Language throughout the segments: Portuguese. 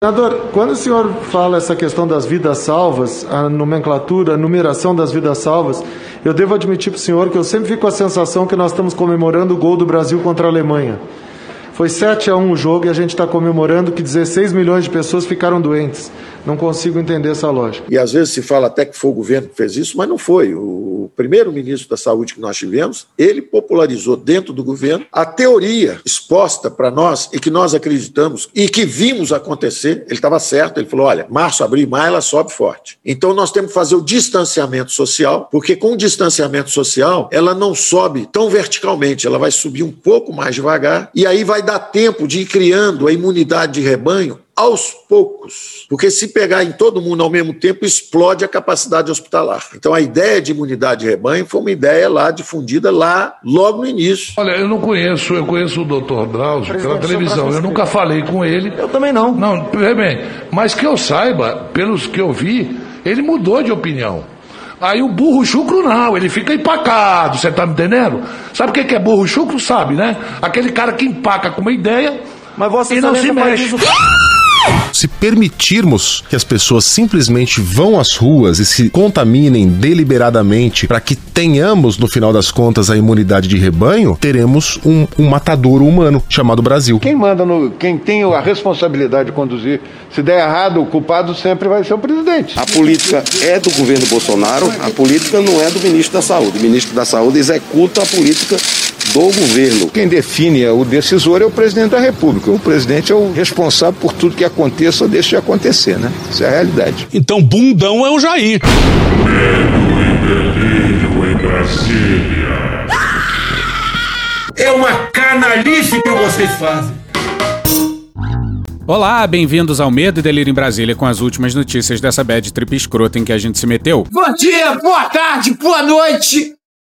Senador, quando o senhor fala essa questão das vidas salvas, a nomenclatura, a numeração das vidas salvas, eu devo admitir para o senhor que eu sempre fico com a sensação que nós estamos comemorando o gol do Brasil contra a Alemanha. Foi 7 a 1 o jogo e a gente está comemorando que 16 milhões de pessoas ficaram doentes. Não consigo entender essa lógica. E às vezes se fala até que foi o governo que fez isso, mas não foi. O primeiro ministro da Saúde que nós tivemos, ele popularizou dentro do governo a teoria exposta para nós e que nós acreditamos e que vimos acontecer. Ele estava certo, ele falou: olha, março, abril e maio ela sobe forte. Então nós temos que fazer o distanciamento social, porque com o distanciamento social ela não sobe tão verticalmente, ela vai subir um pouco mais devagar e aí vai dar tempo de ir criando a imunidade de rebanho aos poucos. Porque se pegar em todo mundo ao mesmo tempo, explode a capacidade hospitalar. Então a ideia de imunidade de rebanho foi uma ideia lá difundida lá logo no início. Olha, eu não conheço, eu conheço o Dr. Drauzio pela televisão. Eu nunca falei com ele. Eu também não. Não, bem, mas que eu saiba, pelos que eu vi, ele mudou de opinião. Aí o burro chucro não, ele fica empacado, você tá me entendendo? Sabe o que é burro chucro? Sabe, né? Aquele cara que empaca com uma ideia Mas Vossa e não se mexe. Se permitirmos que as pessoas simplesmente vão às ruas e se contaminem deliberadamente para que tenhamos, no final das contas, a imunidade de rebanho, teremos um, um matadouro humano chamado Brasil. Quem manda no. Quem tem a responsabilidade de conduzir, se der errado, o culpado sempre vai ser o presidente. A política é do governo Bolsonaro, a política não é do ministro da Saúde. O ministro da Saúde executa a política do governo. Quem define o decisor é o presidente da República. O presidente é o responsável por tudo que aconteça ou deixe de acontecer, né? Isso é a realidade. Então, bundão é o Jair. É uma canalice que vocês fazem. Olá, bem-vindos ao Medo e Delírio em Brasília com as últimas notícias dessa bad trip escrota em que a gente se meteu. Bom dia, boa tarde, boa noite.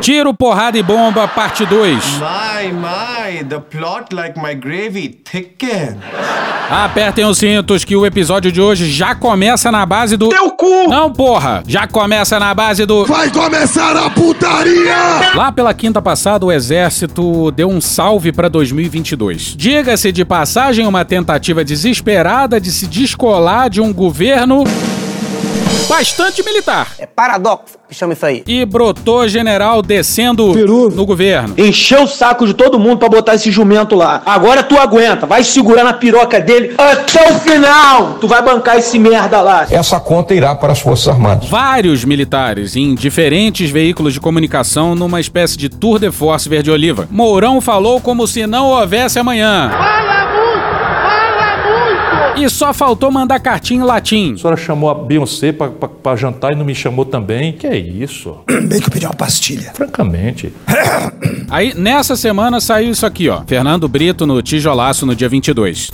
Tiro, porrada e bomba, parte 2. My, my, the plot like my gravy thicken. Apertem os cintos que o episódio de hoje já começa na base do. Teu cu! Não, porra! Já começa na base do. Vai começar a putaria! Lá pela quinta passada, o Exército deu um salve para 2022. Diga-se de passagem, uma tentativa desesperada de se descolar de um governo bastante militar. É paradoxo que chama isso aí. E brotou general descendo no governo. Encheu o saco de todo mundo pra botar esse jumento lá. Agora tu aguenta, vai segurar na piroca dele até o final. Tu vai bancar esse merda lá. Essa conta irá para as Forças Armadas. Vários militares em diferentes veículos de comunicação numa espécie de tour de force verde-oliva. Mourão falou como se não houvesse amanhã. E só faltou mandar cartinha em latim. A senhora chamou a Beyoncé pra, pra, pra jantar e não me chamou também. Que é isso? Bem que eu pedi uma pastilha. Francamente. Aí, nessa semana, saiu isso aqui, ó. Fernando Brito no Tijolaço no dia 22.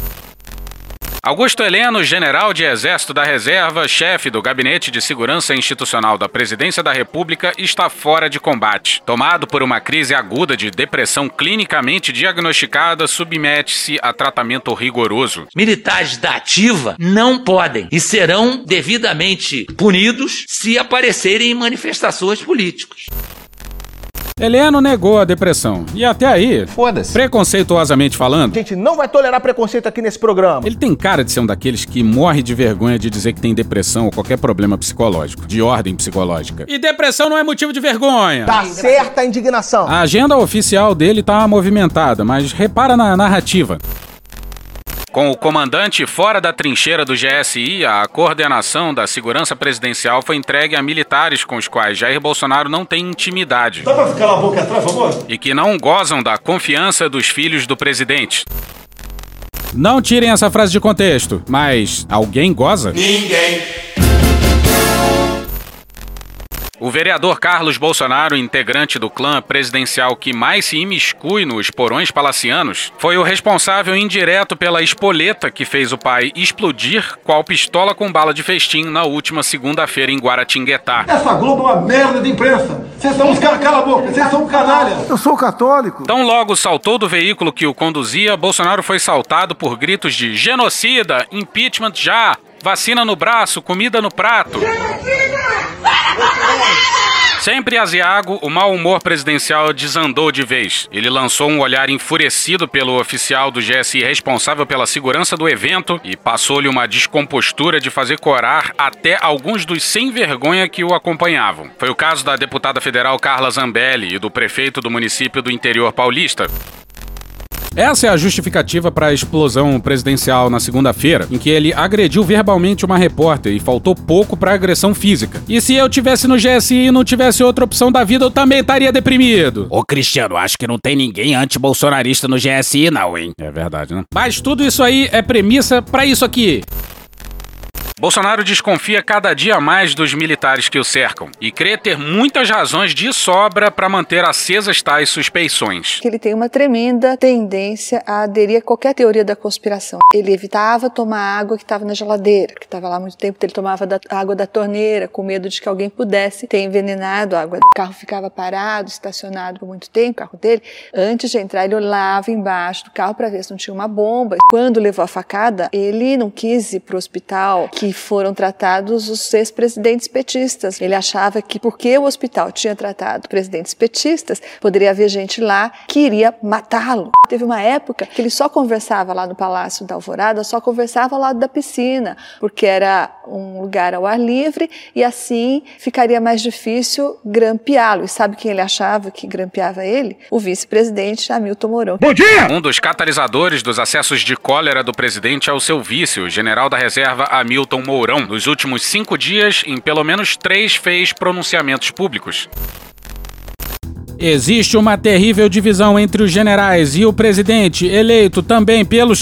Augusto Heleno, general de Exército da Reserva, chefe do Gabinete de Segurança Institucional da Presidência da República, está fora de combate. Tomado por uma crise aguda de depressão clinicamente diagnosticada, submete-se a tratamento rigoroso. Militares da ativa não podem e serão devidamente punidos se aparecerem em manifestações políticas. Heleno negou a depressão. E até aí, Foda-se. preconceituosamente falando, A gente não vai tolerar preconceito aqui nesse programa. ele tem cara de ser um daqueles que morre de vergonha de dizer que tem depressão ou qualquer problema psicológico, de ordem psicológica. E depressão não é motivo de vergonha. Tá certa a indignação. A agenda oficial dele tá movimentada, mas repara na narrativa. Com o comandante fora da trincheira do GSI, a coordenação da segurança presidencial foi entregue a militares com os quais Jair Bolsonaro não tem intimidade Dá pra ficar a boca atrás, por favor? e que não gozam da confiança dos filhos do presidente. Não tirem essa frase de contexto, mas alguém goza? Ninguém. O vereador Carlos Bolsonaro, integrante do clã presidencial que mais se imiscui nos porões palacianos, foi o responsável indireto pela espoleta que fez o pai explodir qual pistola com bala de festim na última segunda-feira em Guaratinguetá. Essa Globo é uma merda de imprensa. Vocês são uns caras, cala a boca, vocês são um canalha. Eu sou católico. Tão logo saltou do veículo que o conduzia, Bolsonaro foi saltado por gritos de genocida, impeachment já, vacina no braço, comida no prato. Sempre aziago, o mau humor presidencial desandou de vez. Ele lançou um olhar enfurecido pelo oficial do GSI responsável pela segurança do evento e passou-lhe uma descompostura de fazer corar até alguns dos sem vergonha que o acompanhavam. Foi o caso da deputada federal Carla Zambelli e do prefeito do município do interior paulista. Essa é a justificativa para a explosão presidencial na segunda-feira, em que ele agrediu verbalmente uma repórter e faltou pouco para agressão física. E se eu tivesse no GSI e não tivesse outra opção da vida, eu também estaria deprimido. Ô Cristiano, acho que não tem ninguém anti-bolsonarista no GSI não, hein? É verdade, né? Mas tudo isso aí é premissa para isso aqui. Bolsonaro desconfia cada dia mais dos militares que o cercam e crê ter muitas razões de sobra para manter acesas tais suspeições. Ele tem uma tremenda tendência a aderir a qualquer teoria da conspiração. Ele evitava tomar água que estava na geladeira, que estava lá há muito tempo, ele tomava da, água da torneira com medo de que alguém pudesse ter envenenado a água. O carro ficava parado, estacionado por muito tempo, o carro dele. Antes de entrar, ele olhava embaixo do carro para ver se não tinha uma bomba. Quando levou a facada, ele não quis ir para o hospital que foram tratados os ex-presidentes petistas. Ele achava que porque o hospital tinha tratado presidentes petistas, poderia haver gente lá que iria matá-lo. Teve uma época que ele só conversava lá no Palácio da Alvorada, só conversava ao lado da piscina, porque era um lugar ao ar livre e assim ficaria mais difícil grampeá-lo. E sabe quem ele achava que grampeava ele? O vice-presidente Hamilton Mourão. Bom dia! Um dos catalisadores dos acessos de cólera do presidente é o seu vice, o general da reserva Hamilton Mourão. Nos últimos cinco dias, em pelo menos três, fez pronunciamentos públicos. Existe uma terrível divisão entre os generais e o presidente, eleito também pelos.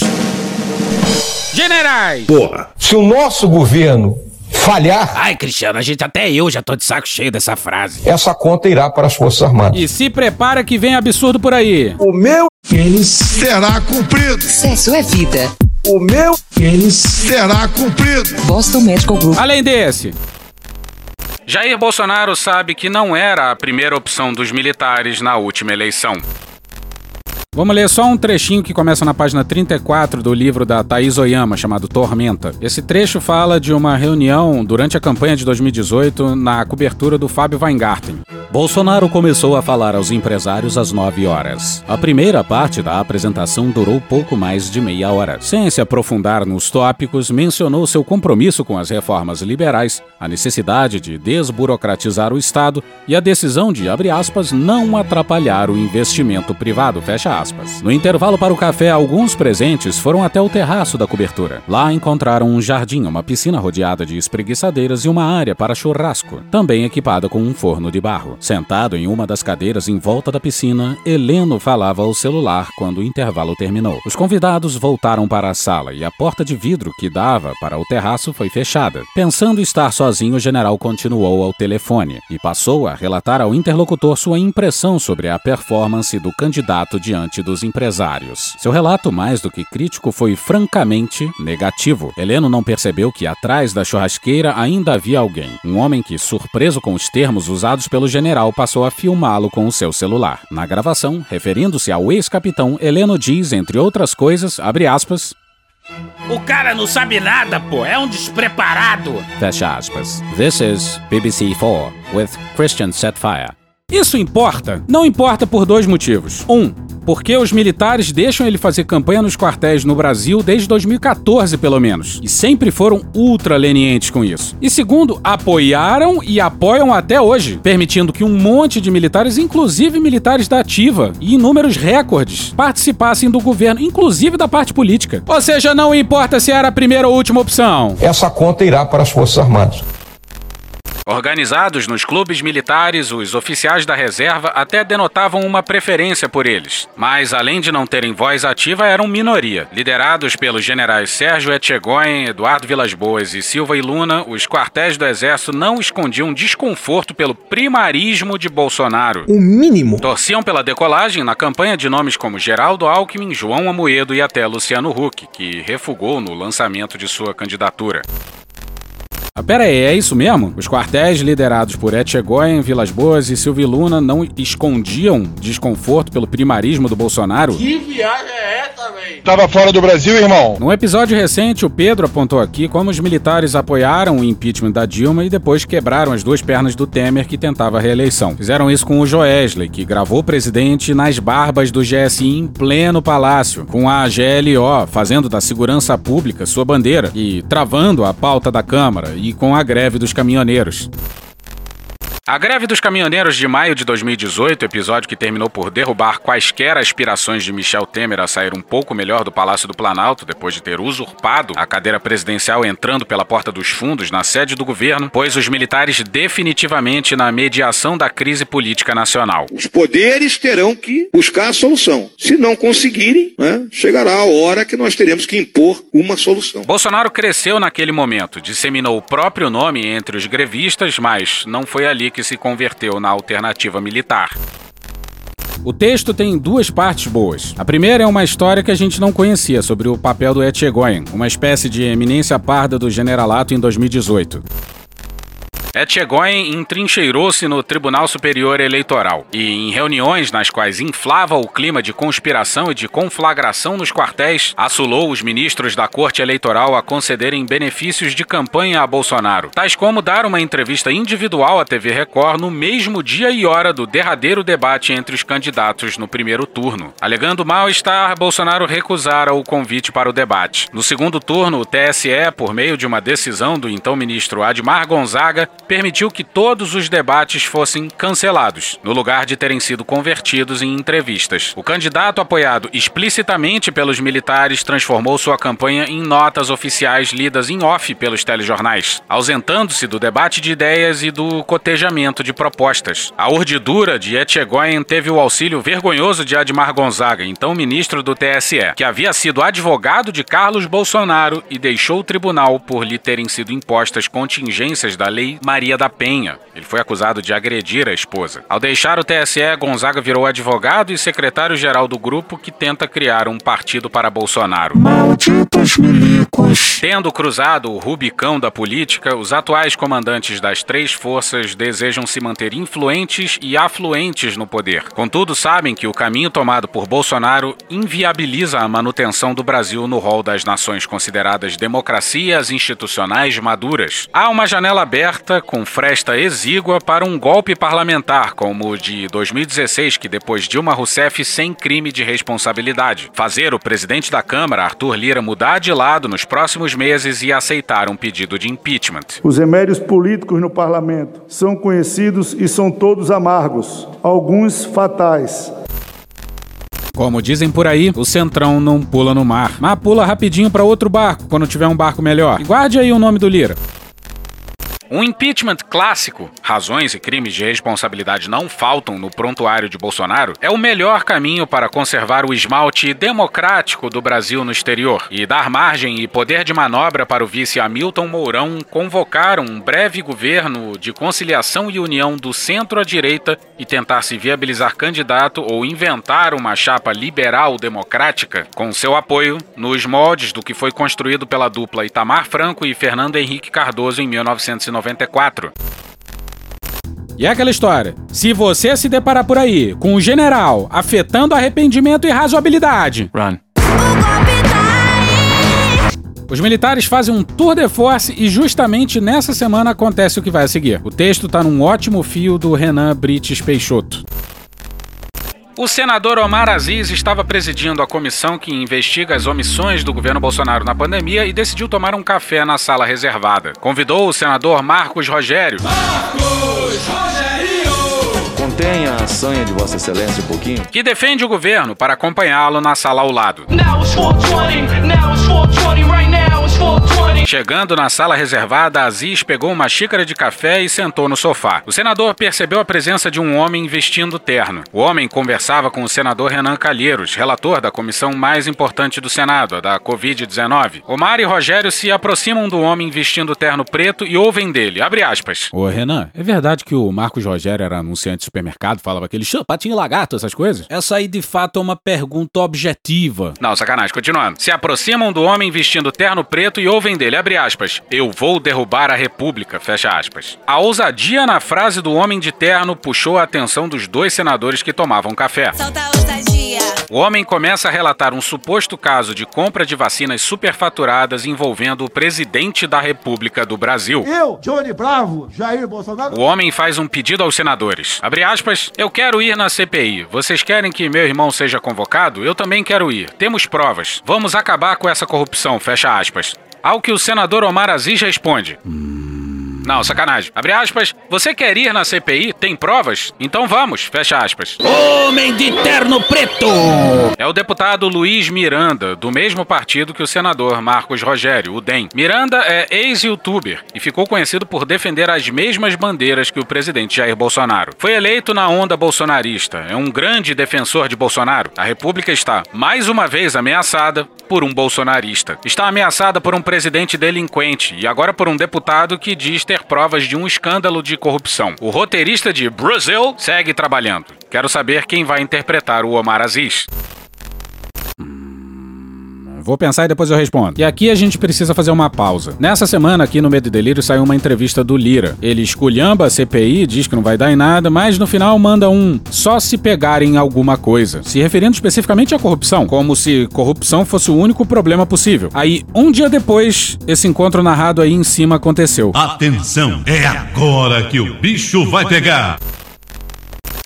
Generais! Porra, se o nosso governo falhar. Ai, Cristiano, a gente até eu já tô de saco cheio dessa frase. Essa conta irá para as Forças Armadas. E se prepara que vem absurdo por aí. O meu será cumprido. Sexo é vida. O meu pênis será cumprido. Boston Medical Group. Além desse. Jair Bolsonaro sabe que não era a primeira opção dos militares na última eleição. Vamos ler só um trechinho que começa na página 34 do livro da Thaís Oyama, chamado Tormenta. Esse trecho fala de uma reunião durante a campanha de 2018 na cobertura do Fábio Weingarten. Bolsonaro começou a falar aos empresários às 9 horas. A primeira parte da apresentação durou pouco mais de meia hora. Sem se aprofundar nos tópicos, mencionou seu compromisso com as reformas liberais, a necessidade de desburocratizar o Estado e a decisão de, abre aspas, não atrapalhar o investimento privado, fecha aspas. No intervalo para o café, alguns presentes foram até o terraço da cobertura. Lá encontraram um jardim, uma piscina rodeada de espreguiçadeiras e uma área para churrasco, também equipada com um forno de barro. Sentado em uma das cadeiras em volta da piscina, Heleno falava ao celular quando o intervalo terminou. Os convidados voltaram para a sala e a porta de vidro que dava para o terraço foi fechada. Pensando estar sozinho, o general continuou ao telefone e passou a relatar ao interlocutor sua impressão sobre a performance do candidato diante dos empresários. Seu relato, mais do que crítico, foi francamente negativo. Heleno não percebeu que atrás da churrasqueira ainda havia alguém. Um homem que, surpreso com os termos usados pelo general, passou a filmá-lo com o seu celular. Na gravação, referindo-se ao ex-capitão, Heleno diz, entre outras coisas, abre aspas, o cara não sabe nada, pô, é um despreparado. Fecha aspas. This is BBC 4 with Christian Setfire. Isso importa? Não importa por dois motivos. Um, porque os militares deixam ele fazer campanha nos quartéis no Brasil desde 2014, pelo menos, e sempre foram ultra lenientes com isso. E segundo, apoiaram e apoiam até hoje, permitindo que um monte de militares, inclusive militares da ativa e em números recordes, participassem do governo, inclusive da parte política. Ou seja, não importa se era a primeira ou última opção. Essa conta irá para as Forças Armadas. Organizados nos clubes militares, os oficiais da reserva até denotavam uma preferência por eles. Mas, além de não terem voz ativa, eram minoria. Liderados pelos generais Sérgio Etchegóin, Eduardo Vilas Boas e Silva e Luna, os quartéis do Exército não escondiam desconforto pelo primarismo de Bolsonaro. O mínimo. Torciam pela decolagem na campanha de nomes como Geraldo Alckmin, João Amoedo e até Luciano Huck, que refugou no lançamento de sua candidatura. Ah, pera aí, é isso mesmo? Os quartéis liderados por Etchegóin, Vilas Boas e Silvio Luna não escondiam desconforto pelo primarismo do Bolsonaro? Que viagem é essa, velho? Tava fora do Brasil, irmão? Num episódio recente, o Pedro apontou aqui como os militares apoiaram o impeachment da Dilma e depois quebraram as duas pernas do Temer que tentava a reeleição. Fizeram isso com o Joesley, que gravou o presidente nas barbas do GSI em pleno palácio, com a GLO fazendo da segurança pública sua bandeira e travando a pauta da Câmara e com a greve dos caminhoneiros. A greve dos caminhoneiros de maio de 2018, episódio que terminou por derrubar quaisquer aspirações de Michel Temer a sair um pouco melhor do Palácio do Planalto depois de ter usurpado a cadeira presidencial entrando pela porta dos fundos na sede do governo, pôs os militares definitivamente na mediação da crise política nacional. Os poderes terão que buscar a solução. Se não conseguirem, né, chegará a hora que nós teremos que impor uma solução. Bolsonaro cresceu naquele momento, disseminou o próprio nome entre os grevistas, mas não foi ali que se converteu na alternativa militar. O texto tem duas partes boas. A primeira é uma história que a gente não conhecia sobre o papel do Etchegóin, uma espécie de eminência parda do generalato em 2018. Etchegóin entrincheirou-se no Tribunal Superior Eleitoral e, em reuniões nas quais inflava o clima de conspiração e de conflagração nos quartéis, assulou os ministros da Corte Eleitoral a concederem benefícios de campanha a Bolsonaro, tais como dar uma entrevista individual à TV Record no mesmo dia e hora do derradeiro debate entre os candidatos no primeiro turno. Alegando mal-estar, Bolsonaro recusara o convite para o debate. No segundo turno, o TSE, por meio de uma decisão do então ministro Admar Gonzaga, permitiu que todos os debates fossem cancelados, no lugar de terem sido convertidos em entrevistas. O candidato, apoiado explicitamente pelos militares, transformou sua campanha em notas oficiais lidas em off pelos telejornais, ausentando-se do debate de ideias e do cotejamento de propostas. A urdidura de Etchegóin teve o auxílio vergonhoso de Admar Gonzaga, então ministro do TSE, que havia sido advogado de Carlos Bolsonaro e deixou o tribunal por lhe terem sido impostas contingências da lei Maria da Penha. Ele foi acusado de agredir a esposa. Ao deixar o TSE, Gonzaga virou advogado e secretário-geral do grupo que tenta criar um partido para Bolsonaro. Malditos milicos. Tendo cruzado o Rubicão da política, os atuais comandantes das três forças desejam se manter influentes e afluentes no poder. Contudo, sabem que o caminho tomado por Bolsonaro inviabiliza a manutenção do Brasil no rol das nações consideradas democracias institucionais maduras. Há uma janela aberta com fresta exígua para um golpe parlamentar, como o de 2016, que depois Dilma Rousseff sem crime de responsabilidade. Fazer o presidente da Câmara, Arthur Lira, mudar de lado nos próximos meses e aceitar um pedido de impeachment. Os remédios políticos no parlamento são conhecidos e são todos amargos, alguns fatais. Como dizem por aí, o Centrão não pula no mar, mas pula rapidinho para outro barco quando tiver um barco melhor. E guarde aí o nome do Lira. Um impeachment clássico, razões e crimes de responsabilidade não faltam no prontuário de Bolsonaro, é o melhor caminho para conservar o esmalte democrático do Brasil no exterior e dar margem e poder de manobra para o vice Hamilton Mourão convocar um breve governo de conciliação e união do centro à direita e tentar se viabilizar candidato ou inventar uma chapa liberal democrática com seu apoio nos moldes do que foi construído pela dupla Itamar Franco e Fernando Henrique Cardoso em 1990. 94. E é aquela história. Se você se deparar por aí com um general afetando arrependimento e razoabilidade. Run. Os militares fazem um tour de force e justamente nessa semana acontece o que vai a seguir. O texto tá num ótimo fio do Renan Brites Peixoto. O senador Omar Aziz estava presidindo a comissão que investiga as omissões do governo Bolsonaro na pandemia e decidiu tomar um café na sala reservada. Convidou o senador Marcos Rogério. Marcos Rogério! Contenha a sanha de Vossa Excelência um pouquinho. Que defende o governo para acompanhá-lo na sala ao lado. Now it's 420, now it's 420 right now. Chegando na sala reservada, Aziz pegou uma xícara de café e sentou no sofá. O senador percebeu a presença de um homem vestindo terno. O homem conversava com o senador Renan Calheiros, relator da comissão mais importante do Senado, a da Covid-19. Omar e Rogério se aproximam do homem vestindo terno preto e ouvem dele. Abre aspas. Ô, Renan, é verdade que o Marcos Rogério era anunciante de supermercado, falava aquele patinho lagarto, essas coisas? Essa aí, de fato, é uma pergunta objetiva. Não, sacanagem, continuando. Se aproximam do homem vestindo terno preto e ouvem dele, abre aspas. Eu vou derrubar a república, fecha aspas. A ousadia na frase do homem de terno puxou a atenção dos dois senadores que tomavam café. Solta. O homem começa a relatar um suposto caso de compra de vacinas superfaturadas envolvendo o presidente da República do Brasil. Eu, Johnny Bravo, Jair Bolsonaro. O homem faz um pedido aos senadores. Abre aspas, eu quero ir na CPI. Vocês querem que meu irmão seja convocado? Eu também quero ir. Temos provas. Vamos acabar com essa corrupção, fecha aspas. Ao que o senador Omar Aziz responde. Não, sacanagem. Abre aspas. Você quer ir na CPI? Tem provas? Então vamos. Fecha aspas. Homem de terno preto! É o deputado Luiz Miranda, do mesmo partido que o senador Marcos Rogério, o DEM. Miranda é ex-youtuber e ficou conhecido por defender as mesmas bandeiras que o presidente Jair Bolsonaro. Foi eleito na onda bolsonarista. É um grande defensor de Bolsonaro. A República está, mais uma vez, ameaçada por um bolsonarista. Está ameaçada por um presidente delinquente e agora por um deputado que diz ter provas de um escândalo de corrupção. O roteirista de Brasil segue trabalhando. Quero saber quem vai interpretar o Omar Aziz. Vou pensar e depois eu respondo. E aqui a gente precisa fazer uma pausa. Nessa semana, aqui no Medo e Delírio, saiu uma entrevista do Lira. Ele esculhamba a CPI, diz que não vai dar em nada, mas no final manda um só se pegarem alguma coisa, se referindo especificamente à corrupção, como se corrupção fosse o único problema possível. Aí, um dia depois, esse encontro narrado aí em cima aconteceu. Atenção, é agora que o bicho vai pegar.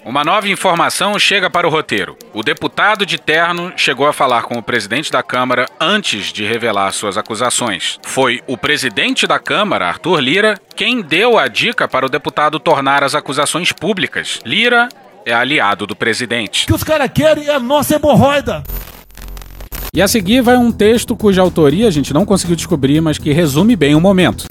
Uma nova informação chega para o roteiro. O deputado de terno chegou a falar com o presidente da Câmara antes de revelar suas acusações. Foi o presidente da Câmara, Arthur Lira, quem deu a dica para o deputado tornar as acusações públicas. Lira é aliado do presidente. O que os caras querem é a nossa hemorroida. E a seguir vai um texto cuja autoria a gente não conseguiu descobrir, mas que resume bem o momento.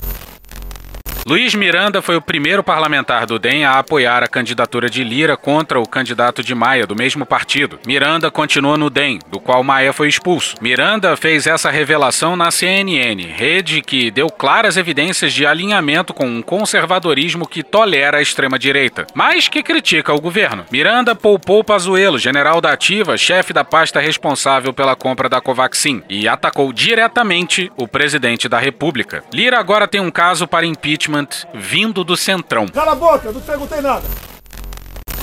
Luiz Miranda foi o primeiro parlamentar do DEM a apoiar a candidatura de Lira contra o candidato de Maia, do mesmo partido. Miranda continua no DEM, do qual Maia foi expulso. Miranda fez essa revelação na CNN, rede que deu claras evidências de alinhamento com um conservadorismo que tolera a extrema-direita, mas que critica o governo. Miranda poupou Pazuello, general da Ativa, chefe da pasta responsável pela compra da Covaxin, e atacou diretamente o presidente da República. Lira agora tem um caso para impeachment vindo do Centrão. Cala a boca, não perguntei nada.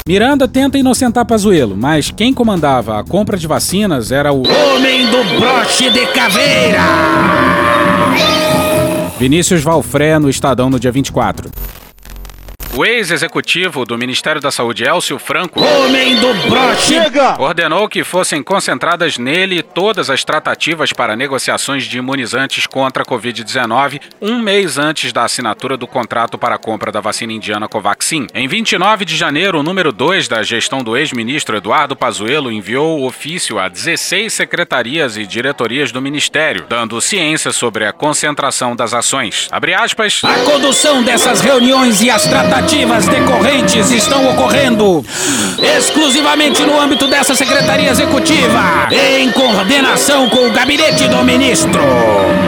Miranda tenta inocentar Pazuello, mas quem comandava a compra de vacinas era o Homem do broche de caveira! Vinícius Valfré no Estadão no dia 24. O ex-executivo do Ministério da Saúde, Elcio Franco, Homem do broche! ordenou que fossem concentradas nele todas as tratativas para negociações de imunizantes contra a Covid-19 um mês antes da assinatura do contrato para a compra da vacina indiana Covaxin. Em 29 de janeiro, o número 2 da gestão do ex-ministro Eduardo Pazuello enviou o ofício a 16 secretarias e diretorias do Ministério, dando ciência sobre a concentração das ações. Abre aspas. A condução dessas reuniões e as tratativas decorrentes estão ocorrendo exclusivamente no âmbito dessa Secretaria Executiva, em coordenação com o gabinete do ministro.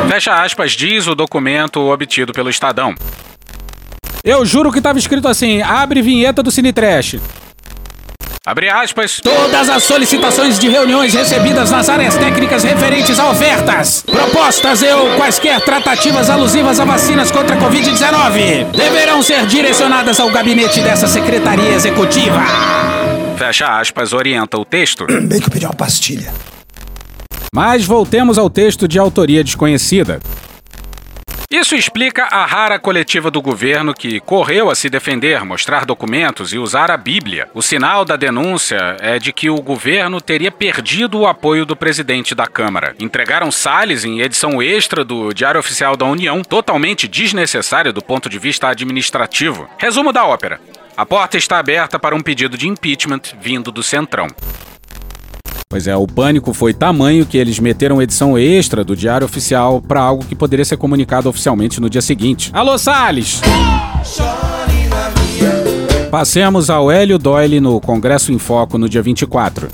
Fecha aspas, diz o documento obtido pelo Estadão. Eu juro que estava escrito assim: abre vinheta do Cine Trash. Abre aspas. Todas as solicitações de reuniões recebidas nas áreas técnicas referentes a ofertas, propostas e ou quaisquer tratativas alusivas a vacinas contra a Covid-19 deverão ser direcionadas ao gabinete dessa Secretaria Executiva. Fecha aspas, orienta o texto. Bem que eu pedi uma pastilha. Mas voltemos ao texto de autoria desconhecida. Isso explica a rara coletiva do governo que correu a se defender, mostrar documentos e usar a Bíblia. O sinal da denúncia é de que o governo teria perdido o apoio do presidente da Câmara. Entregaram Salles em edição extra do Diário Oficial da União, totalmente desnecessário do ponto de vista administrativo. Resumo da ópera. A porta está aberta para um pedido de impeachment vindo do Centrão. Pois é, o pânico foi tamanho que eles meteram edição extra do Diário Oficial para algo que poderia ser comunicado oficialmente no dia seguinte. Alô, Salles! Passemos ao Hélio Doyle no Congresso em Foco no dia 24.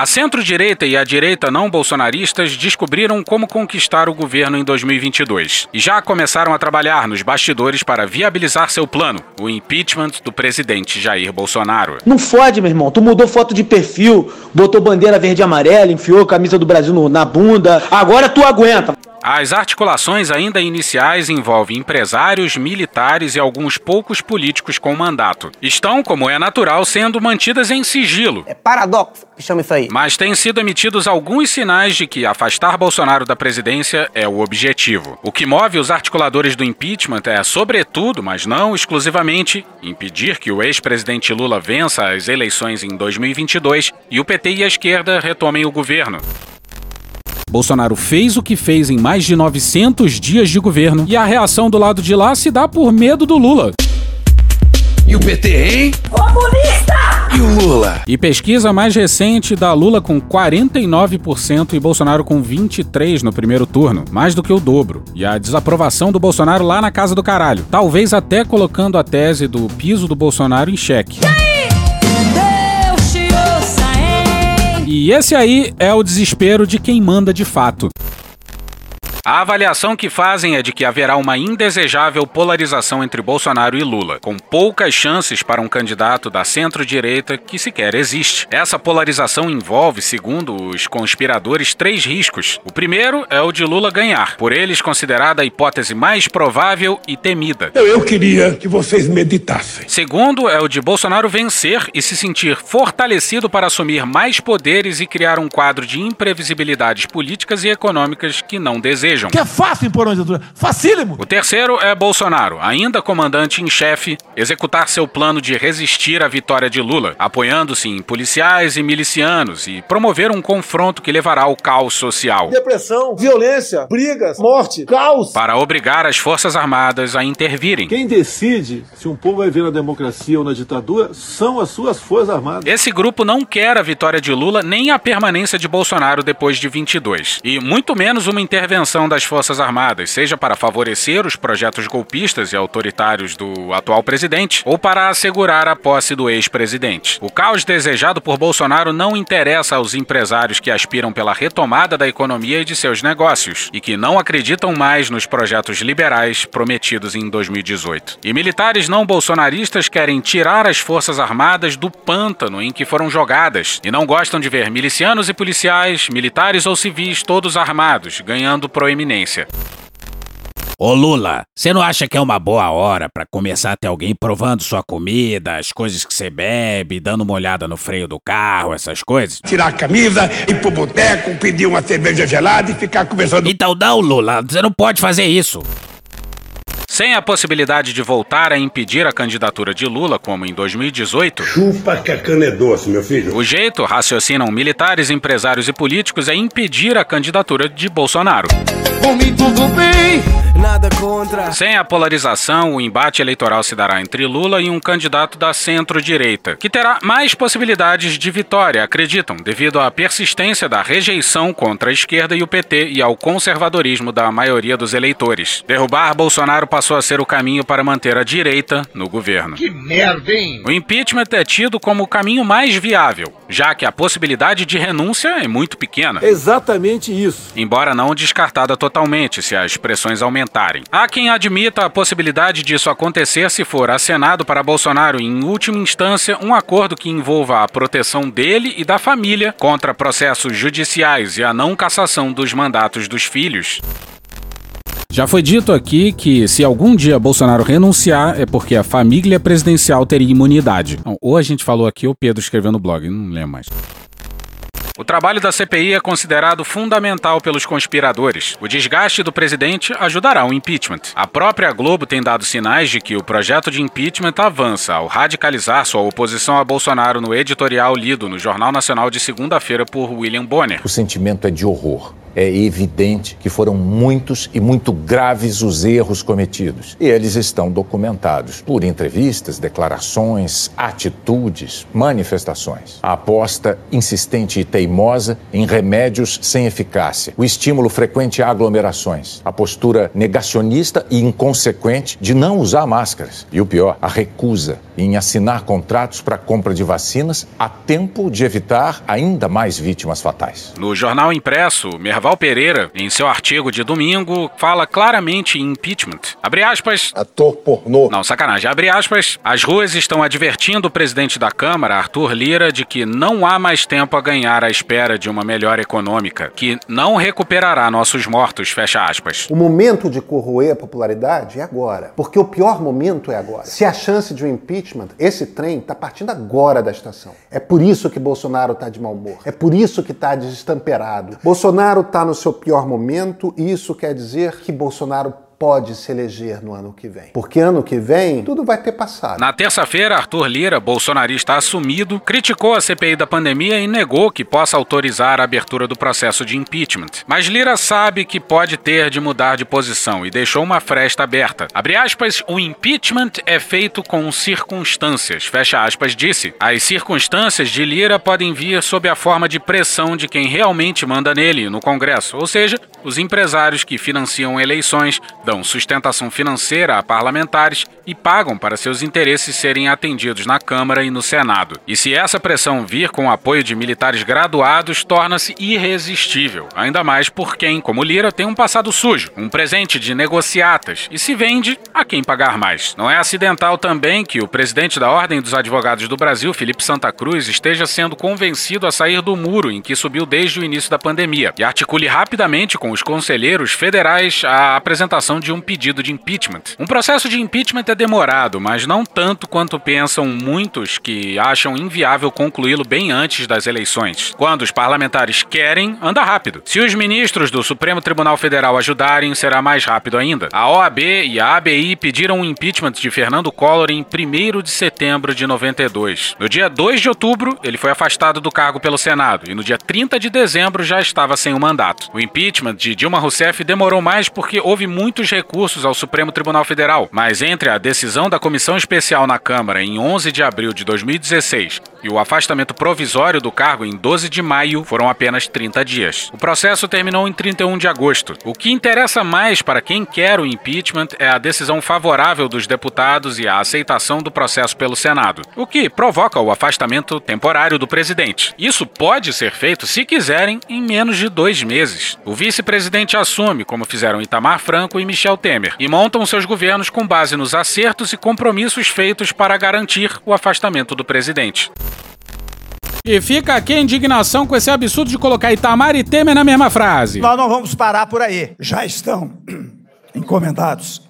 A centro-direita e a direita não bolsonaristas descobriram como conquistar o governo em 2022 e já começaram a trabalhar nos bastidores para viabilizar seu plano, o impeachment do presidente Jair Bolsonaro. Não fode, meu irmão. Tu mudou foto de perfil, botou bandeira verde e amarela, enfiou a camisa do Brasil na bunda. Agora tu aguenta. As articulações ainda iniciais envolvem empresários, militares e alguns poucos políticos com mandato. Estão, como é natural, sendo mantidas em sigilo. É paradoxo que chama isso aí. Mas têm sido emitidos alguns sinais de que afastar Bolsonaro da presidência é o objetivo. O que move os articuladores do impeachment é, sobretudo, mas não exclusivamente, impedir que o ex-presidente Lula vença as eleições em 2022 e o PT e a esquerda retomem o governo. Bolsonaro fez o que fez em mais de 900 dias de governo e a reação do lado de lá se dá por medo do Lula. E o PT, hein? Comunista! E o Lula? E pesquisa mais recente dá Lula com 49% e Bolsonaro com 23% no primeiro turno, mais do que o dobro. E a desaprovação do Bolsonaro lá na casa do caralho, talvez até colocando a tese do piso do Bolsonaro em xeque. E esse aí é o desespero de quem manda de fato. A avaliação que fazem é de que haverá uma indesejável polarização entre Bolsonaro e Lula, com poucas chances para um candidato da centro-direita que sequer existe. Essa polarização envolve, segundo os conspiradores, três riscos. O primeiro é o de Lula ganhar, por eles considerada a hipótese mais provável e temida. Eu, eu queria que vocês meditassem. Segundo é o de Bolsonaro vencer e se sentir fortalecido para assumir mais poderes e criar um quadro de imprevisibilidades políticas e econômicas que não desejam. Que é fácil impor uma ditadura. Facílimo. O terceiro é Bolsonaro, ainda comandante em chefe, executar seu plano de resistir à vitória de Lula, apoiando-se em policiais e milicianos e promover um confronto que levará ao caos social. Depressão, violência, brigas, morte, caos. Para obrigar as Forças Armadas a intervirem. Quem decide se um povo vai ver na democracia ou na ditadura são as suas forças armadas. Esse grupo não quer a vitória de Lula nem a permanência de Bolsonaro depois de 22, e muito menos uma intervenção das Forças Armadas, seja para favorecer os projetos golpistas e autoritários do atual presidente ou para assegurar a posse do ex-presidente. O caos desejado por Bolsonaro não interessa aos empresários que aspiram pela retomada da economia e de seus negócios e que não acreditam mais nos projetos liberais prometidos em 2018. E militares não bolsonaristas querem tirar as Forças Armadas do pântano em que foram jogadas e não gostam de ver milicianos e policiais, militares ou civis todos armados, ganhando proeminência. Ô Lula, você não acha que é uma boa hora pra começar a ter alguém provando sua comida, as coisas que você bebe, dando uma olhada no freio do carro, essas coisas? Tirar a camisa, ir pro boteco, pedir uma cerveja gelada e ficar conversando. Então não, Lula, você não pode fazer isso. Sem a possibilidade de voltar a impedir a candidatura de Lula, como em 2018, Chupa que a cana é doce, meu filho. o jeito, raciocinam militares, empresários e políticos, é impedir a candidatura de Bolsonaro. Mim tudo bem, nada contra. Sem a polarização, o embate eleitoral se dará entre Lula e um candidato da centro-direita, que terá mais possibilidades de vitória, acreditam, devido à persistência da rejeição contra a esquerda e o PT e ao conservadorismo da maioria dos eleitores. Derrubar Bolsonaro passou a ser o caminho para manter a direita no governo. Que merda, hein? O impeachment é tido como o caminho mais viável, já que a possibilidade de renúncia é muito pequena. Exatamente isso. Embora não descartada totalmente se as pressões aumentarem. Há quem admita a possibilidade disso acontecer se for acenado para Bolsonaro, em última instância, um acordo que envolva a proteção dele e da família contra processos judiciais e a não cassação dos mandatos dos filhos. Já foi dito aqui que se algum dia Bolsonaro renunciar é porque a família presidencial teria imunidade. Ou a gente falou aqui ou Pedro escreveu no blog, não lembro mais. O trabalho da CPI é considerado fundamental pelos conspiradores. O desgaste do presidente ajudará o impeachment. A própria Globo tem dado sinais de que o projeto de impeachment avança ao radicalizar sua oposição a Bolsonaro no editorial lido no Jornal Nacional de segunda-feira por William Bonner. O sentimento é de horror. É evidente que foram muitos e muito graves os erros cometidos. E eles estão documentados por entrevistas, declarações, atitudes, manifestações. A aposta insistente e teimosa em remédios sem eficácia, o estímulo frequente a aglomerações, a postura negacionista e inconsequente de não usar máscaras. E o pior, a recusa em assinar contratos para compra de vacinas a tempo de evitar ainda mais vítimas fatais. No jornal impresso, Merval Pereira, em seu artigo de domingo, fala claramente em impeachment. Abre aspas. Ator pornô. Não, sacanagem. Abre aspas. As ruas estão advertindo o presidente da Câmara, Arthur Lira, de que não há mais tempo a ganhar à espera de uma melhora econômica, que não recuperará nossos mortos. Fecha aspas. O momento de corroer a popularidade é agora. Porque o pior momento é agora. Se a chance de um impeachment, esse trem está partindo agora da estação. É por isso que Bolsonaro está de mau humor. É por isso que está desestamperado. Bolsonaro está no seu pior momento e isso quer dizer que Bolsonaro pode se eleger no ano que vem. Porque ano que vem tudo vai ter passado. Na terça-feira, Arthur Lira, bolsonarista assumido, criticou a CPI da pandemia e negou que possa autorizar a abertura do processo de impeachment. Mas Lira sabe que pode ter de mudar de posição e deixou uma fresta aberta. Abre aspas, o impeachment é feito com circunstâncias. Fecha aspas, disse. As circunstâncias de Lira podem vir sob a forma de pressão de quem realmente manda nele, no Congresso, ou seja, os empresários que financiam eleições dão sustentação financeira a parlamentares e pagam para seus interesses serem atendidos na Câmara e no Senado. E se essa pressão vir com o apoio de militares graduados, torna-se irresistível, ainda mais por quem, como Lira, tem um passado sujo, um presente de negociatas e se vende a quem pagar mais. Não é acidental também que o presidente da Ordem dos Advogados do Brasil, Felipe Santa Cruz, esteja sendo convencido a sair do muro em que subiu desde o início da pandemia e articule rapidamente com os conselheiros federais a apresentação de um pedido de impeachment. Um processo de impeachment é demorado, mas não tanto quanto pensam muitos que acham inviável concluí-lo bem antes das eleições. Quando os parlamentares querem, anda rápido. Se os ministros do Supremo Tribunal Federal ajudarem, será mais rápido ainda. A OAB e a ABI pediram o impeachment de Fernando Collor em 1 de setembro de 92. No dia 2 de outubro, ele foi afastado do cargo pelo Senado e no dia 30 de dezembro já estava sem o mandato. O impeachment de Dilma Rousseff demorou mais porque houve muitos recursos ao Supremo Tribunal Federal, mas entre a decisão da Comissão Especial na Câmara em 11 de abril de 2016 e o afastamento provisório do cargo em 12 de maio foram apenas 30 dias. O processo terminou em 31 de agosto. O que interessa mais para quem quer o impeachment é a decisão favorável dos deputados e a aceitação do processo pelo Senado, o que provoca o afastamento temporário do presidente. Isso pode ser feito, se quiserem, em menos de dois meses. O vice-presidente assume, como fizeram Itamar Franco e Michel Temer, e montam seus governos com base nos acertos e compromissos feitos para garantir o afastamento do presidente. E fica aqui a indignação com esse absurdo de colocar Itamar e Temer na mesma frase. Nós não vamos parar por aí. Já estão encomendados.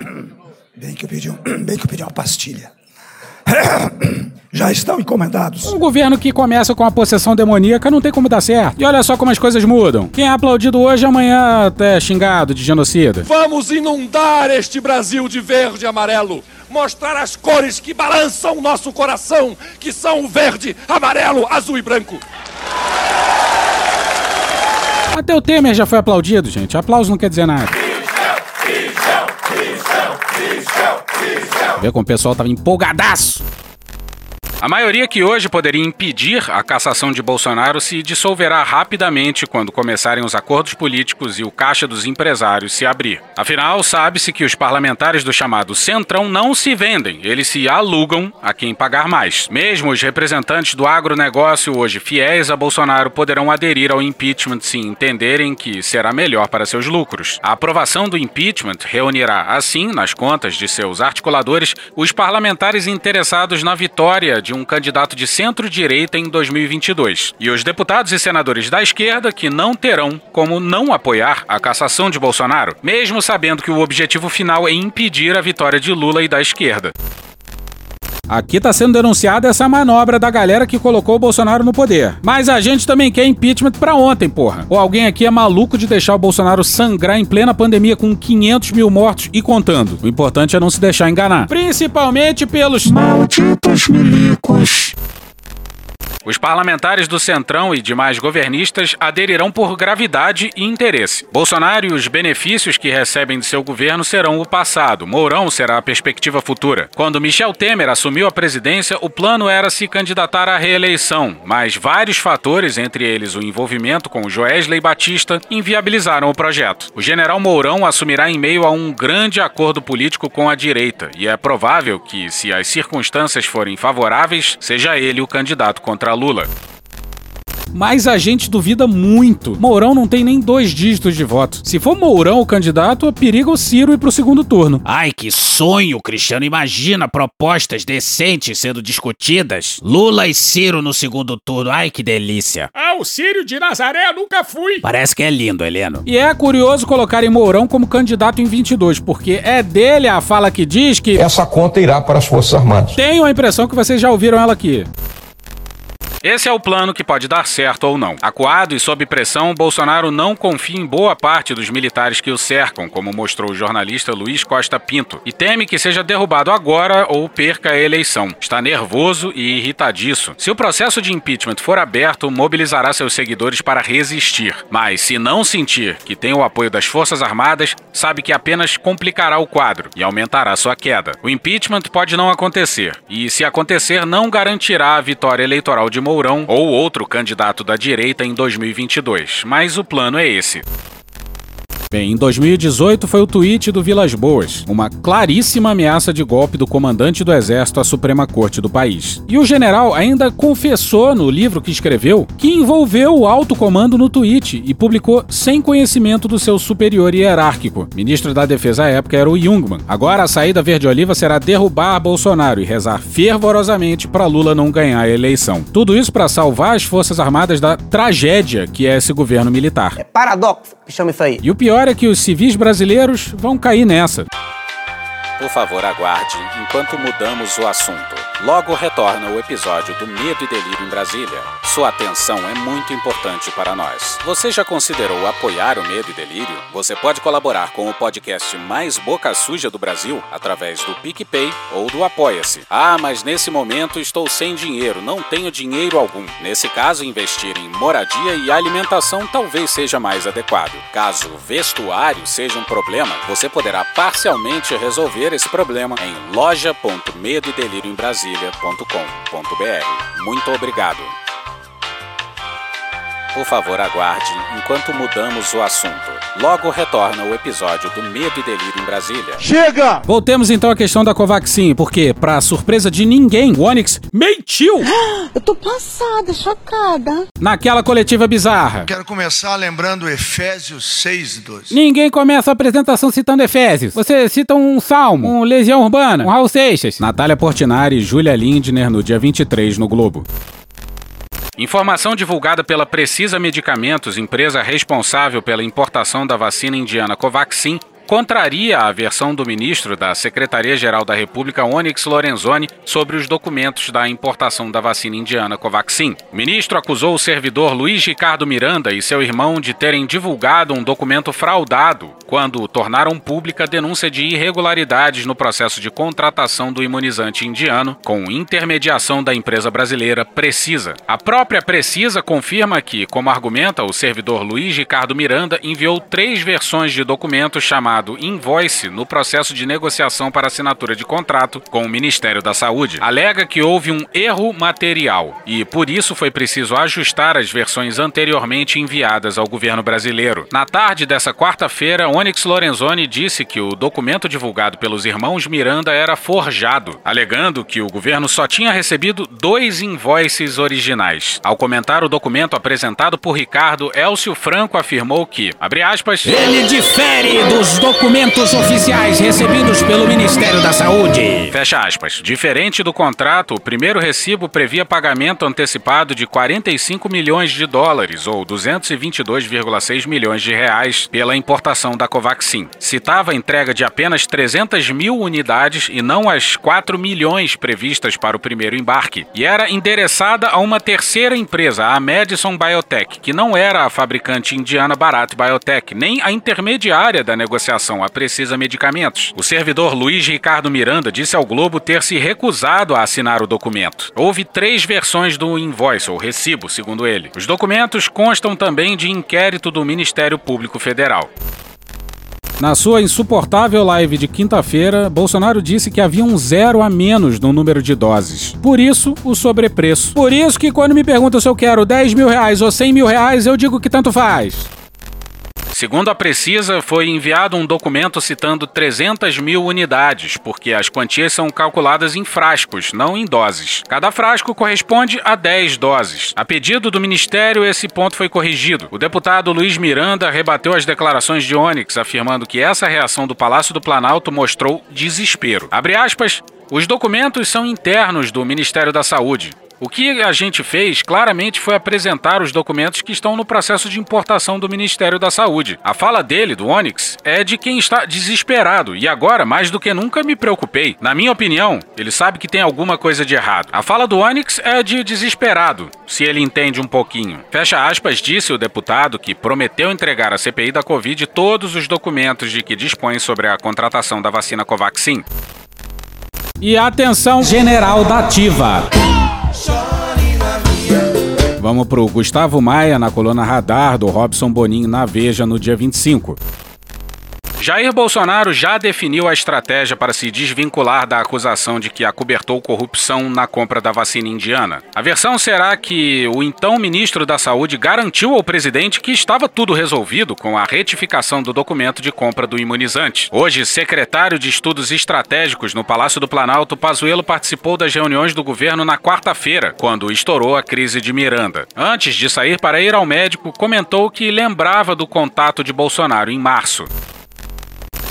Bem que eu pedi, um, bem que eu pedi uma pastilha. Já estão encomendados. Um governo que começa com a possessão demoníaca não tem como dar certo. E olha só como as coisas mudam. Quem é aplaudido hoje, amanhã até xingado de genocida. Vamos inundar este Brasil de verde e amarelo. Mostrar as cores que balançam o nosso coração, que são o verde, amarelo, azul e branco. Até o Temer já foi aplaudido, gente. Aplauso não quer dizer nada. Vê como o pessoal tava empolgadaço. A maioria que hoje poderia impedir a cassação de Bolsonaro se dissolverá rapidamente quando começarem os acordos políticos e o caixa dos empresários se abrir. Afinal, sabe-se que os parlamentares do chamado Centrão não se vendem, eles se alugam a quem pagar mais. Mesmo os representantes do agronegócio hoje fiéis a Bolsonaro poderão aderir ao impeachment se entenderem que será melhor para seus lucros. A aprovação do impeachment reunirá, assim, nas contas de seus articuladores, os parlamentares interessados na vitória de um candidato de centro-direita em 2022 e os deputados e senadores da esquerda que não terão como não apoiar a cassação de Bolsonaro, mesmo sabendo que o objetivo final é impedir a vitória de Lula e da esquerda. Aqui tá sendo denunciada essa manobra da galera que colocou o Bolsonaro no poder. Mas a gente também quer impeachment pra ontem, porra. Ou alguém aqui é maluco de deixar o Bolsonaro sangrar em plena pandemia com 500 mil mortos e contando. O importante é não se deixar enganar. Principalmente pelos malditos milicos. Os parlamentares do Centrão e demais governistas aderirão por gravidade e interesse. Bolsonaro e os benefícios que recebem de seu governo serão o passado. Mourão será a perspectiva futura. Quando Michel Temer assumiu a presidência, o plano era se candidatar à reeleição, mas vários fatores, entre eles o envolvimento com Joesley Batista, inviabilizaram o projeto. O general Mourão assumirá em meio a um grande acordo político com a direita, e é provável que, se as circunstâncias forem favoráveis, seja ele o candidato contra Lula. Mas a gente duvida muito. Mourão não tem nem dois dígitos de voto. Se for Mourão o candidato, periga o Ciro ir pro segundo turno. Ai, que sonho, Cristiano. Imagina propostas decentes sendo discutidas. Lula e Ciro no segundo turno. Ai, que delícia. Ah, o Círio de Nazaré eu nunca fui. Parece que é lindo, Heleno. E é curioso colocarem Mourão como candidato em 22, porque é dele a fala que diz que. Essa conta irá para as Forças Armadas. Tenho a impressão que vocês já ouviram ela aqui. Esse é o plano que pode dar certo ou não. Acuado e sob pressão, Bolsonaro não confia em boa parte dos militares que o cercam, como mostrou o jornalista Luiz Costa Pinto, e teme que seja derrubado agora ou perca a eleição. Está nervoso e irritadiço. Se o processo de impeachment for aberto, mobilizará seus seguidores para resistir. Mas se não sentir que tem o apoio das Forças Armadas, sabe que apenas complicará o quadro e aumentará sua queda. O impeachment pode não acontecer, e se acontecer, não garantirá a vitória eleitoral de Mourão ou outro candidato da direita em 2022, mas o plano é esse. Bem, em 2018 foi o tweet do Vilas Boas, uma claríssima ameaça de golpe do comandante do exército à Suprema Corte do país. E o general ainda confessou no livro que escreveu que envolveu o alto comando no tweet e publicou sem conhecimento do seu superior hierárquico. Ministro da Defesa à época era o Jungmann. Agora a saída verde-oliva será derrubar Bolsonaro e rezar fervorosamente para Lula não ganhar a eleição. Tudo isso para salvar as Forças Armadas da tragédia que é esse governo militar. É paradoxo que chama isso aí. E o pior é que os civis brasileiros vão cair nessa. Por favor, aguarde enquanto mudamos o assunto. Logo retorna o episódio do Medo e Delírio em Brasília. Sua atenção é muito importante para nós. Você já considerou apoiar o Medo e Delírio? Você pode colaborar com o podcast mais boca suja do Brasil através do PicPay ou do Apoia-se. Ah, mas nesse momento estou sem dinheiro, não tenho dinheiro algum. Nesse caso, investir em moradia e alimentação talvez seja mais adequado. Caso vestuário seja um problema, você poderá parcialmente resolver esse problema em loja.medoedelirioembrasilha.com.br. Muito obrigado. Por favor, aguarde enquanto mudamos o assunto. Logo retorna o episódio do Medo e Delírio em Brasília. Chega! Voltemos então à questão da Covaxin, porque, pra surpresa de ninguém, o Onyx mentiu Eu tô passada, chocada. naquela coletiva bizarra. Quero começar lembrando Efésios 6, 12. Ninguém começa a apresentação citando Efésios. Você cita um Salmo, um Legião Urbana, um Raul Seixas. Natália Portinari e Júlia Lindner no dia 23 no Globo. Informação divulgada pela Precisa Medicamentos, empresa responsável pela importação da vacina indiana Covaxin, contraria a versão do ministro da Secretaria-Geral da República, Onyx Lorenzoni, sobre os documentos da importação da vacina indiana Covaxin. O ministro acusou o servidor Luiz Ricardo Miranda e seu irmão de terem divulgado um documento fraudado quando tornaram pública a denúncia de irregularidades no processo de contratação do imunizante indiano, com intermediação da empresa brasileira Precisa. A própria Precisa confirma que, como argumenta o servidor Luiz Ricardo Miranda, enviou três versões de documento chamado invoice no processo de negociação para assinatura de contrato com o Ministério da Saúde. Alega que houve um erro material e, por isso, foi preciso ajustar as versões anteriormente enviadas ao governo brasileiro. Na tarde dessa quarta-feira, Onyx Lorenzoni disse que o documento divulgado pelos irmãos Miranda era forjado, alegando que o governo só tinha recebido dois invoices originais. Ao comentar o documento apresentado por Ricardo, Elcio Franco afirmou que, abre aspas, Ele difere dos oficiais recebidos pelo Ministério da Saúde. Fecha aspas. Diferente do contrato, o primeiro recibo previa pagamento antecipado de 45 milhões de dólares, ou 222,6 milhões de reais, pela importação da Covaxin. Citava a entrega de apenas 300 mil unidades e não as 4 milhões previstas para o primeiro embarque. E era endereçada a uma terceira empresa, a Madison Biotech, que não era a fabricante indiana Bharat Biotech, nem a intermediária da negociação a precisa medicamentos. O servidor Luiz Ricardo Miranda disse ao Globo ter se recusado a assinar o documento. Houve três versões do invoice, ou recibo, segundo ele. Os documentos constam também de inquérito do Ministério Público Federal. Na sua insuportável live de quinta-feira, Bolsonaro disse que havia um zero a menos no número de doses. Por isso, o sobrepreço. Por isso que quando me perguntam se eu quero 10 mil reais ou 100 mil reais, eu digo que tanto faz. Segundo a Precisa, foi enviado um documento citando 300 mil unidades, porque as quantias são calculadas em frascos, não em doses. Cada frasco corresponde a 10 doses. A pedido do Ministério, esse ponto foi corrigido. O deputado Luiz Miranda rebateu as declarações de Onyx, afirmando que essa reação do Palácio do Planalto mostrou desespero. Abre aspas. Os documentos são internos do Ministério da Saúde. O que a gente fez claramente foi apresentar os documentos que estão no processo de importação do Ministério da Saúde. A fala dele, do Onyx, é de quem está desesperado e agora, mais do que nunca, me preocupei. Na minha opinião, ele sabe que tem alguma coisa de errado. A fala do Onyx é de desesperado, se ele entende um pouquinho. Fecha aspas, disse o deputado que prometeu entregar à CPI da Covid todos os documentos de que dispõe sobre a contratação da vacina Covaxin. E atenção, general da Ativa. Vamos pro Gustavo Maia na coluna Radar do Robson Bonin na Veja no dia 25. Jair Bolsonaro já definiu a estratégia para se desvincular da acusação de que acobertou corrupção na compra da vacina indiana. A versão será que o então ministro da Saúde garantiu ao presidente que estava tudo resolvido com a retificação do documento de compra do imunizante. Hoje, secretário de Estudos Estratégicos no Palácio do Planalto, Pazuello participou das reuniões do governo na quarta-feira, quando estourou a crise de Miranda. Antes de sair para ir ao médico, comentou que lembrava do contato de Bolsonaro em março.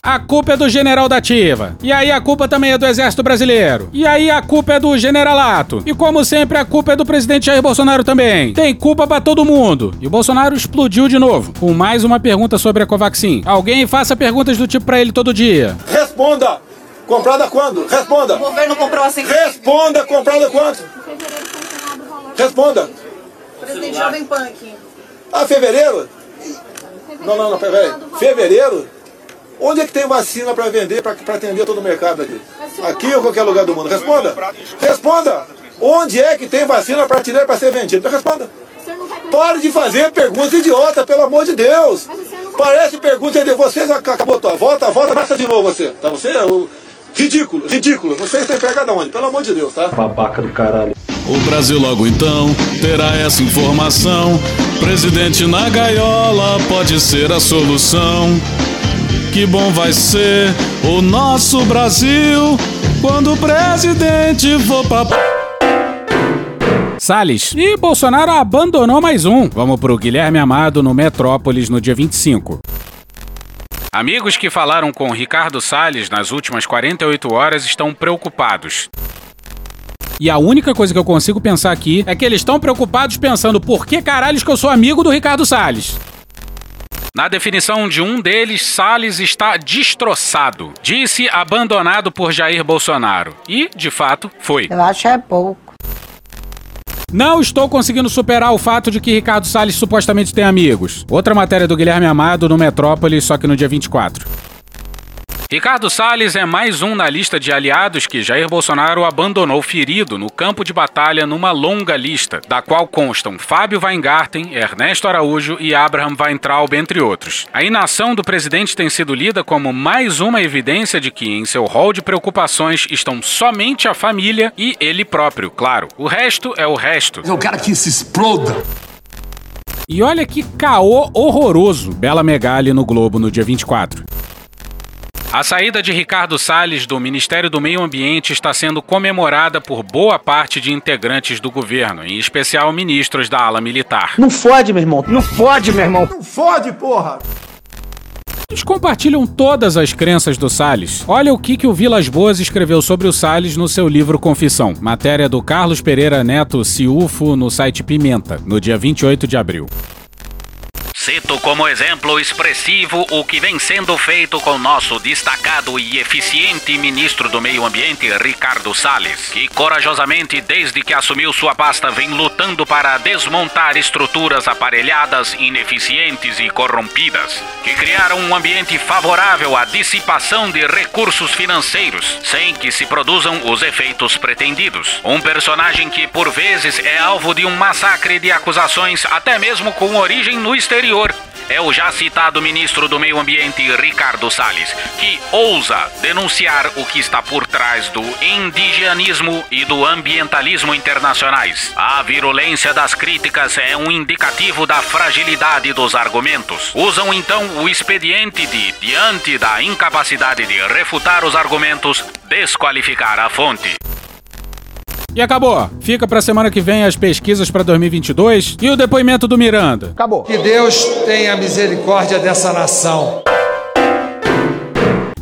A culpa é do general da ativa. E aí a culpa também é do exército brasileiro. E aí a culpa é do generalato. E como sempre a culpa é do presidente Jair Bolsonaro também. Tem culpa para todo mundo. E o Bolsonaro explodiu de novo com mais uma pergunta sobre a Covaxin. Alguém faça perguntas do tipo para ele todo dia. Responda! Comprada quando? Responda! O governo comprou assim. Responda! Comprada quando? Responda! Presidente Jovem Pan aqui. Ah, fevereiro? Não, não, não, peraí. Fevereiro? Onde é que tem vacina para vender, para atender todo o mercado aqui? Aqui ou qualquer lugar do mundo? Responda! Responda! Onde é que tem vacina para tirar para ser vendida? Responda! Pare de fazer perguntas idiota, pelo amor de Deus! Parece pergunta de vocês, acabou tua volta, volta, faça de novo você. Tá? Você é o ridículo, ridículo. Você está empregado aonde? Pelo amor de Deus, tá? Babaca do caralho. O Brasil logo então terá essa informação. Presidente na gaiola pode ser a solução. Que bom vai ser o nosso Brasil quando o presidente for pra. Salles. E Bolsonaro abandonou mais um. Vamos pro Guilherme Amado no Metrópolis no dia 25. Amigos que falaram com Ricardo Salles nas últimas 48 horas estão preocupados. E a única coisa que eu consigo pensar aqui é que eles estão preocupados pensando por que caralhos que eu sou amigo do Ricardo Salles. Na definição de um deles, Salles está destroçado. Disse abandonado por Jair Bolsonaro. E, de fato, foi. Eu acho é pouco. Não estou conseguindo superar o fato de que Ricardo Salles supostamente tem amigos. Outra matéria do Guilherme Amado no Metrópole, só que no dia 24. Ricardo Salles é mais um na lista de aliados que Jair Bolsonaro abandonou ferido no campo de batalha numa longa lista, da qual constam Fábio Weingarten, Ernesto Araújo e Abraham Weintraub, entre outros. A inação do presidente tem sido lida como mais uma evidência de que em seu rol de preocupações estão somente a família e ele próprio, claro. O resto é o resto. Eu quero que isso exploda. E olha que caô horroroso Bela Megali no Globo no dia 24. A saída de Ricardo Salles do Ministério do Meio Ambiente está sendo comemorada por boa parte de integrantes do governo, em especial ministros da ala militar. Não fode, meu irmão. Não fode, meu irmão. Não fode, porra! Eles compartilham todas as crenças do Salles. Olha o que, que o Vilas Boas escreveu sobre o Salles no seu livro Confissão. Matéria do Carlos Pereira Neto Ciufo no site Pimenta, no dia 28 de abril. Cito como exemplo expressivo o que vem sendo feito com nosso destacado e eficiente ministro do Meio Ambiente, Ricardo Salles, que corajosamente, desde que assumiu sua pasta, vem lutando para desmontar estruturas aparelhadas, ineficientes e corrompidas, que criaram um ambiente favorável à dissipação de recursos financeiros, sem que se produzam os efeitos pretendidos. Um personagem que, por vezes, é alvo de um massacre de acusações, até mesmo com origem no exterior. É o já citado ministro do Meio Ambiente, Ricardo Salles, que ousa denunciar o que está por trás do indigenismo e do ambientalismo internacionais. A virulência das críticas é um indicativo da fragilidade dos argumentos. Usam então o expediente de, diante da incapacidade de refutar os argumentos, desqualificar a fonte. E acabou. Fica pra semana que vem as pesquisas pra 2022 e o depoimento do Miranda. Acabou. Que Deus tenha misericórdia dessa nação.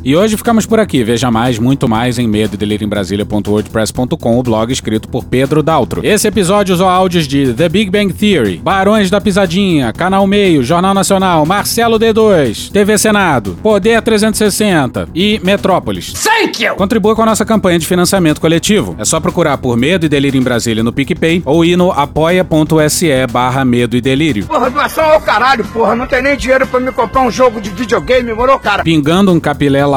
E hoje ficamos por aqui. Veja mais, muito mais em medo em Brasília.wordpress.com, o blog escrito por Pedro Daltro. Esse episódio usou áudios de The Big Bang Theory, Barões da Pisadinha, Canal Meio, Jornal Nacional, Marcelo D2, TV Senado, Poder 360 e Metrópolis. Thank you! Contribua com a nossa campanha de financiamento coletivo. É só procurar por Medo e Delírio em Brasília no PicPay ou ir no apoia.se barra Medo e Delírio. Porra, doação ao caralho, porra. Não tem nem dinheiro pra me comprar um jogo de videogame, morou, cara? Pingando um capilé lá,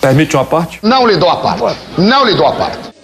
Permite uma parte? Não lhe dou a parte. Não lhe dou a parte.